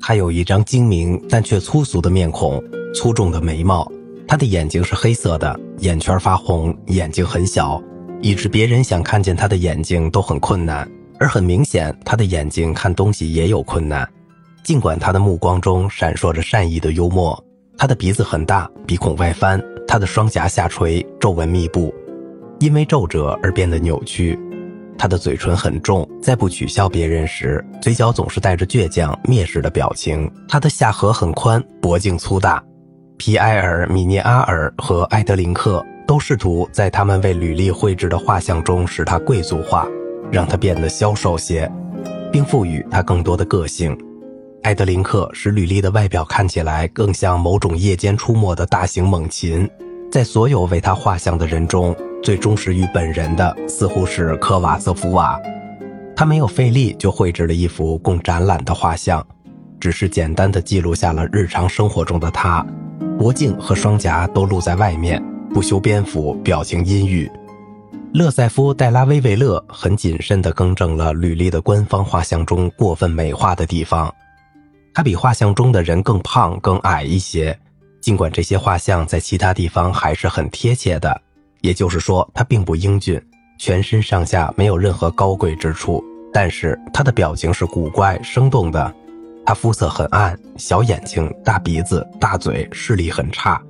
他有一张精明但却粗俗的面孔，粗重的眉毛，他的眼睛是黑色的，眼圈发红，眼睛很小，以致别人想看见他的眼睛都很困难。而很明显，他的眼睛看东西也有困难。尽管他的目光中闪烁着善意的幽默，他的鼻子很大，鼻孔外翻，他的双颊下垂，皱纹密布，因为皱褶而变得扭曲。他的嘴唇很重，在不取笑别人时，嘴角总是带着倔强蔑视的表情。他的下颌很宽，脖颈粗大。皮埃尔、米涅阿尔和埃德林克都试图在他们为吕丽绘制的画像中使他贵族化。让他变得消瘦些，并赋予他更多的个性。埃德林克使吕丽的外表看起来更像某种夜间出没的大型猛禽。在所有为他画像的人中，最忠实于本人的似乎是科瓦瑟夫瓦。他没有费力就绘制了一幅供展览的画像，只是简单的记录下了日常生活中的他：脖颈和双颊都露在外面，不修边幅，表情阴郁。勒塞夫·戴拉威维勒很谨慎地更正了吕丽的官方画像中过分美化的地方。他比画像中的人更胖、更矮一些，尽管这些画像在其他地方还是很贴切的。也就是说，他并不英俊，全身上下没有任何高贵之处。但是他的表情是古怪、生动的。他肤色很暗，小眼睛、大鼻子、大嘴，视力很差，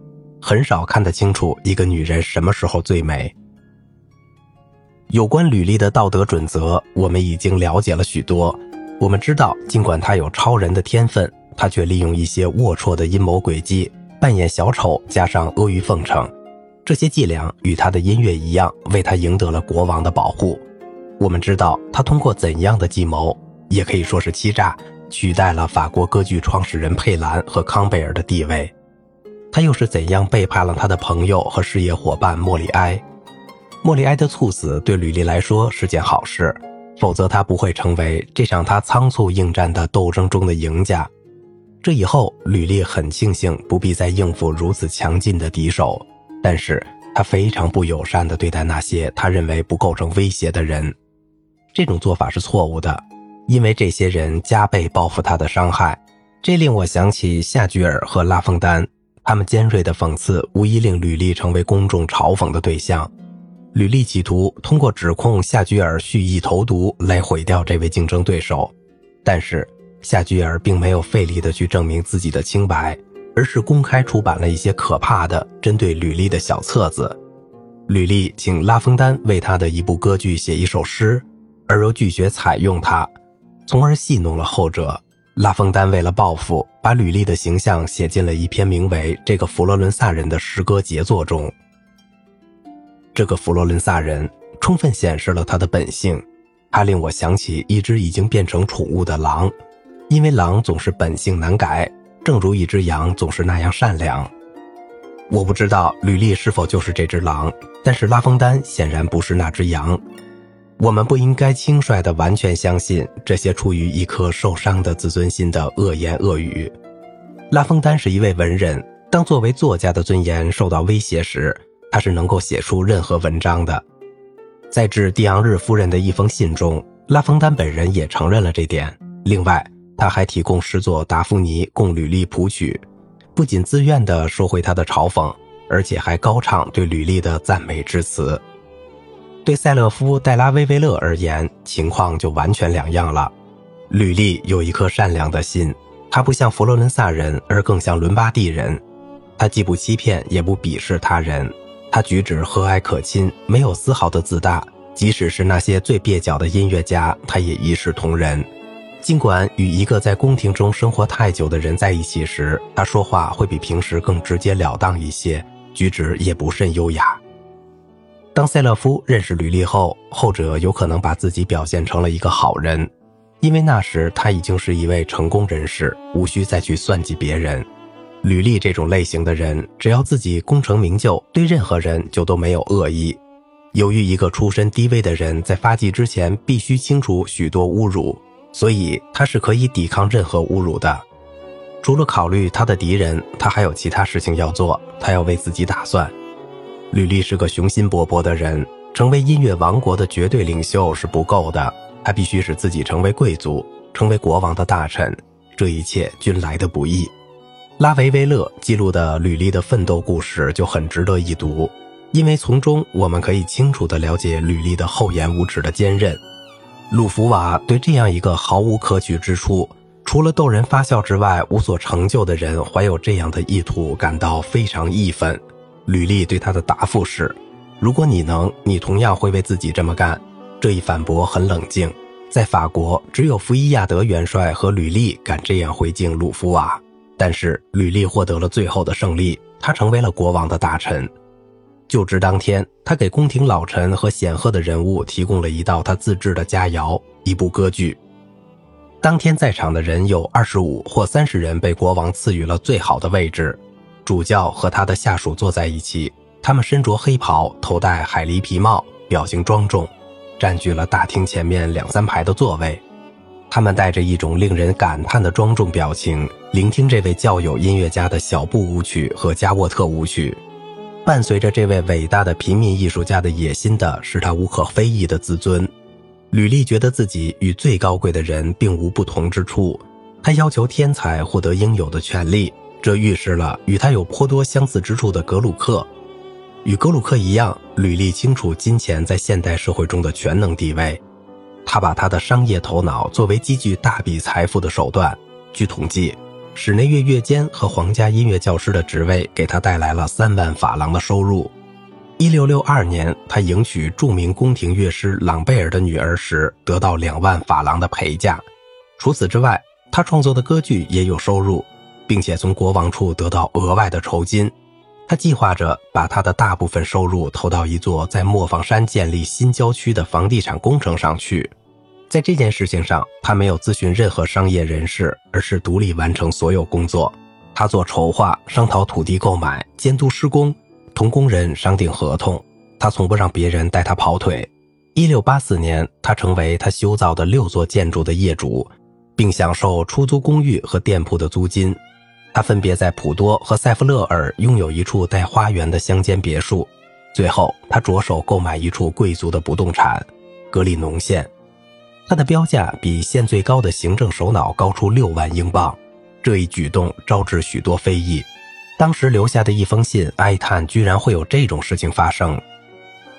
很少看得清楚一个女人什么时候最美。有关吕丽的道德准则，我们已经了解了许多。我们知道，尽管她有超人的天分，她却利用一些龌龊的阴谋诡计，扮演小丑，加上阿谀奉承。这些伎俩与他的音乐一样，为他赢得了国王的保护。我们知道，他通过怎样的计谋，也可以说是欺诈，取代了法国歌剧创始人佩兰和康贝尔的地位。他又是怎样背叛了他的朋友和事业伙伴莫里埃？莫里埃的猝死对吕丽来说是件好事，否则他不会成为这场他仓促应战的斗争中的赢家。这以后，吕丽很庆幸不必再应付如此强劲的敌手，但是他非常不友善地对待那些他认为不构成威胁的人。这种做法是错误的，因为这些人加倍报复他的伤害。这令我想起夏居尔和拉封丹，他们尖锐的讽刺无疑令吕丽成为公众嘲讽的对象。吕丽企图通过指控夏居尔蓄意投毒来毁掉这位竞争对手，但是夏居尔并没有费力地去证明自己的清白，而是公开出版了一些可怕的针对吕丽的小册子。吕丽请拉封丹为他的一部歌剧写一首诗，而又拒绝采用它，从而戏弄了后者。拉封丹为了报复，把吕丽的形象写进了一篇名为《这个佛罗伦萨人》的诗歌杰作中。这个佛罗伦萨人充分显示了他的本性，他令我想起一只已经变成宠物的狼，因为狼总是本性难改，正如一只羊总是那样善良。我不知道吕丽是否就是这只狼，但是拉封丹显然不是那只羊。我们不应该轻率地完全相信这些出于一颗受伤的自尊心的恶言恶语。拉封丹是一位文人，当作为作家的尊严受到威胁时。他是能够写出任何文章的。在致蒂昂日夫人的一封信中，拉封丹本人也承认了这点。另外，他还提供诗作《达芙妮》供吕丽谱曲，不仅自愿地收回他的嘲讽，而且还高唱对吕丽的赞美之词。对塞勒夫·戴拉威维勒而言，情况就完全两样了。吕丽有一颗善良的心，他不像佛罗伦萨人，而更像伦巴第人。他既不欺骗，也不鄙视他人。他举止和蔼可亲，没有丝毫的自大。即使是那些最蹩脚的音乐家，他也一视同仁。尽管与一个在宫廷中生活太久的人在一起时，他说话会比平时更直截了当一些，举止也不甚优雅。当塞勒夫认识吕丽后，后者有可能把自己表现成了一个好人，因为那时他已经是一位成功人士，无需再去算计别人。吕丽这种类型的人，只要自己功成名就，对任何人就都没有恶意。由于一个出身低微的人在发迹之前必须清除许多侮辱，所以他是可以抵抗任何侮辱的。除了考虑他的敌人，他还有其他事情要做。他要为自己打算。吕丽是个雄心勃勃的人，成为音乐王国的绝对领袖是不够的，他必须使自己成为贵族，成为国王的大臣。这一切均来得不易。拉维维勒记录的吕丽的奋斗故事就很值得一读，因为从中我们可以清楚地了解吕丽的厚颜无耻的坚韧。鲁弗瓦对这样一个毫无可取之处，除了逗人发笑之外无所成就的人怀有这样的意图感到非常义愤。吕丽对他的答复是：“如果你能，你同样会为自己这么干。”这一反驳很冷静。在法国，只有福伊亚德元帅和吕利敢这样回敬鲁弗瓦。但是吕利获得了最后的胜利，他成为了国王的大臣。就职当天，他给宫廷老臣和显赫的人物提供了一道他自制的佳肴——一部歌剧。当天在场的人有二十五或三十人，被国王赐予了最好的位置。主教和他的下属坐在一起，他们身着黑袍，头戴海狸皮帽，表情庄重，占据了大厅前面两三排的座位。他们带着一种令人感叹的庄重表情，聆听这位教友音乐家的小步舞曲和加沃特舞曲。伴随着这位伟大的平民艺术家的野心的是他无可非议的自尊。吕丽觉得自己与最高贵的人并无不同之处，他要求天才获得应有的权利，这预示了与他有颇多相似之处的格鲁克。与格鲁克一样，吕丽清楚金钱在现代社会中的全能地位，他把他的商业头脑作为积聚大笔财富的手段。据统计。室内乐乐监和皇家音乐教师的职位给他带来了三万法郎的收入。一六六二年，他迎娶著名宫廷乐师朗贝尔的女儿时，得到两万法郎的陪嫁。除此之外，他创作的歌剧也有收入，并且从国王处得到额外的酬金。他计划着把他的大部分收入投到一座在磨坊山建立新郊区的房地产工程上去。在这件事情上，他没有咨询任何商业人士，而是独立完成所有工作。他做筹划、商讨土地购买、监督施工、同工人商定合同。他从不让别人带他跑腿。1684年，他成为他修造的六座建筑的业主，并享受出租公寓和店铺的租金。他分别在普多和塞夫勒尔拥有一处带花园的乡间别墅。最后，他着手购买一处贵族的不动产——格里农县。他的标价比县最高的行政首脑高出六万英镑，这一举动招致许多非议。当时留下的一封信哀叹，居然会有这种事情发生，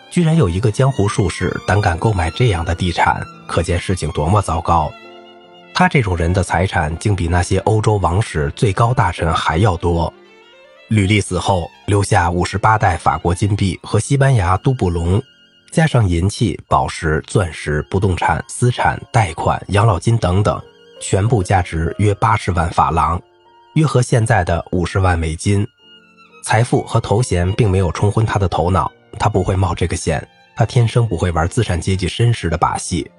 居然有一个江湖术士胆敢购买这样的地产，可见事情多么糟糕。他这种人的财产竟比那些欧洲王室最高大臣还要多。吕利死后留下五十八袋法国金币和西班牙都布隆。加上银器、宝石、钻石、不动产、私产、贷款、养老金等等，全部价值约八十万法郎，约合现在的五十万美金。财富和头衔并没有冲昏他的头脑，他不会冒这个险。他天生不会玩资产阶级绅士的把戏，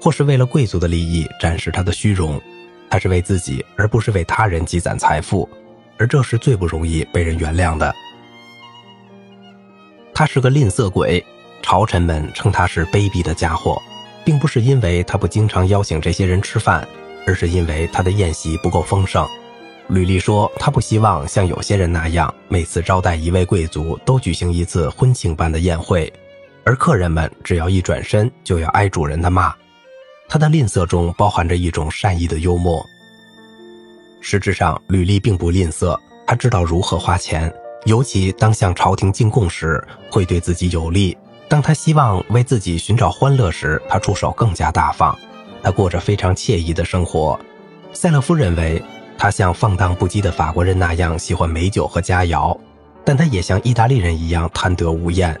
或是为了贵族的利益展示他的虚荣。他是为自己，而不是为他人积攒财富，而这是最不容易被人原谅的。他是个吝啬鬼。朝臣们称他是卑鄙的家伙，并不是因为他不经常邀请这些人吃饭，而是因为他的宴席不够丰盛。吕丽说，他不希望像有些人那样，每次招待一位贵族都举行一次婚庆般的宴会，而客人们只要一转身就要挨主人的骂。他的吝啬中包含着一种善意的幽默。实质上，吕丽并不吝啬，他知道如何花钱，尤其当向朝廷进贡时，会对自己有利。当他希望为自己寻找欢乐时，他出手更加大方。他过着非常惬意的生活。塞勒夫认为他像放荡不羁的法国人那样喜欢美酒和佳肴，但他也像意大利人一样贪得无厌。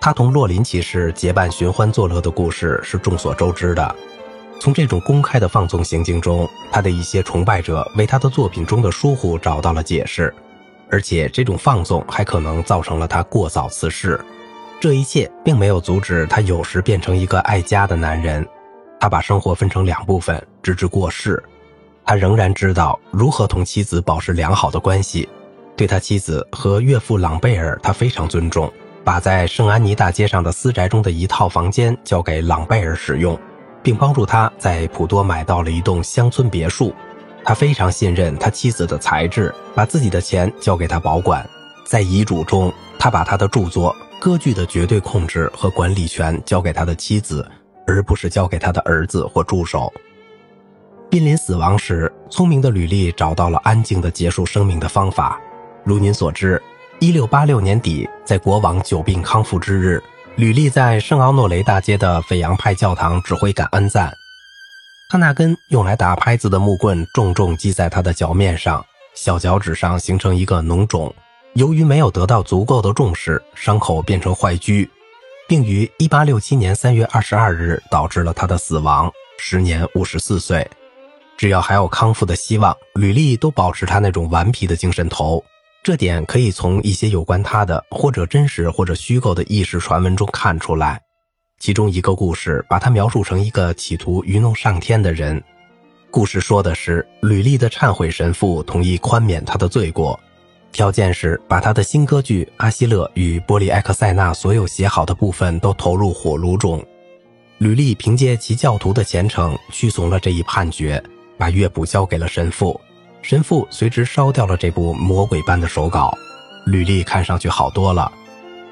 他同洛林骑士结伴寻欢作乐的故事是众所周知的。从这种公开的放纵行径中，他的一些崇拜者为他的作品中的疏忽找到了解释，而且这种放纵还可能造成了他过早辞世。这一切并没有阻止他有时变成一个爱家的男人。他把生活分成两部分，直至过世。他仍然知道如何同妻子保持良好的关系。对他妻子和岳父朗贝尔，他非常尊重，把在圣安妮大街上的私宅中的一套房间交给朗贝尔使用，并帮助他在普多买到了一栋乡村别墅。他非常信任他妻子的才智，把自己的钱交给他保管。在遗嘱中，他把他的著作。歌剧的绝对控制和管理权交给他的妻子，而不是交给他的儿子或助手。濒临死亡时，聪明的吕丽找到了安静的结束生命的方法。如您所知，一六八六年底，在国王久病康复之日，吕丽在圣奥诺雷大街的斐扬派教堂指挥感恩赞。他那根用来打拍子的木棍重重击在他的脚面上，小脚趾上形成一个脓肿。由于没有得到足够的重视，伤口变成坏疽，并于1867年3月22日导致了他的死亡，时年54岁。只要还有康复的希望，吕丽都保持他那种顽皮的精神头。这点可以从一些有关他的或者真实或者虚构的轶事传闻中看出来。其中一个故事把他描述成一个企图愚弄上天的人。故事说的是吕丽的忏悔神父同意宽免他的罪过。条件是把他的新歌剧《阿希勒与波利埃克塞纳》所有写好的部分都投入火炉中。吕丽凭借其教徒的虔诚屈从了这一判决，把乐谱交给了神父。神父随之烧掉了这部魔鬼般的手稿。吕丽看上去好多了。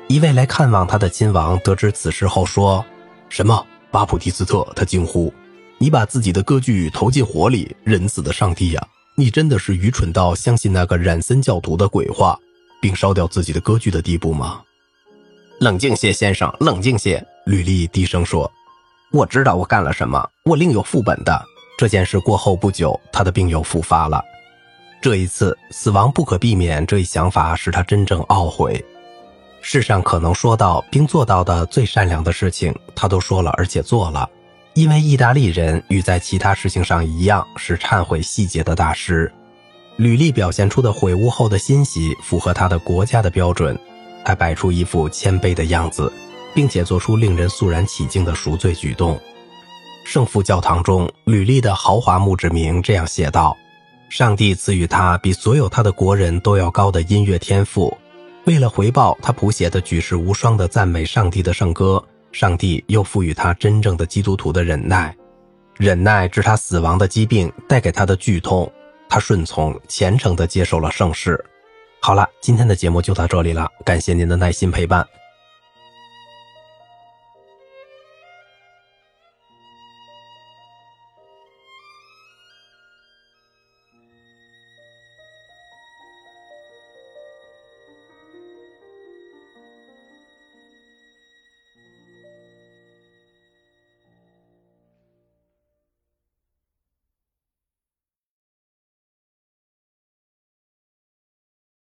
一位来看望他的亲王得知此事后说：“什么，巴普蒂斯特？”他惊呼：“你把自己的歌剧投进火里，仁慈的上帝呀！”你真的是愚蠢到相信那个染森教徒的鬼话，并烧掉自己的歌剧的地步吗？冷静些，先生，冷静些。吕丽低声说：“我知道我干了什么，我另有副本的。”这件事过后不久，他的病又复发了。这一次，死亡不可避免这一想法使他真正懊悔。世上可能说到并做到的最善良的事情，他都说了，而且做了。因为意大利人与在其他事情上一样是忏悔细节的大师，吕丽表现出的悔悟后的欣喜符合他的国家的标准。他摆出一副谦卑的样子，并且做出令人肃然起敬的赎罪举动。圣父教堂中，吕丽的豪华墓志铭这样写道：“上帝赐予他比所有他的国人都要高的音乐天赋，为了回报他谱写的举世无双的赞美上帝的圣歌。”上帝又赋予他真正的基督徒的忍耐，忍耐致他死亡的疾病带给他的剧痛，他顺从虔诚地接受了圣事。好了，今天的节目就到这里了，感谢您的耐心陪伴。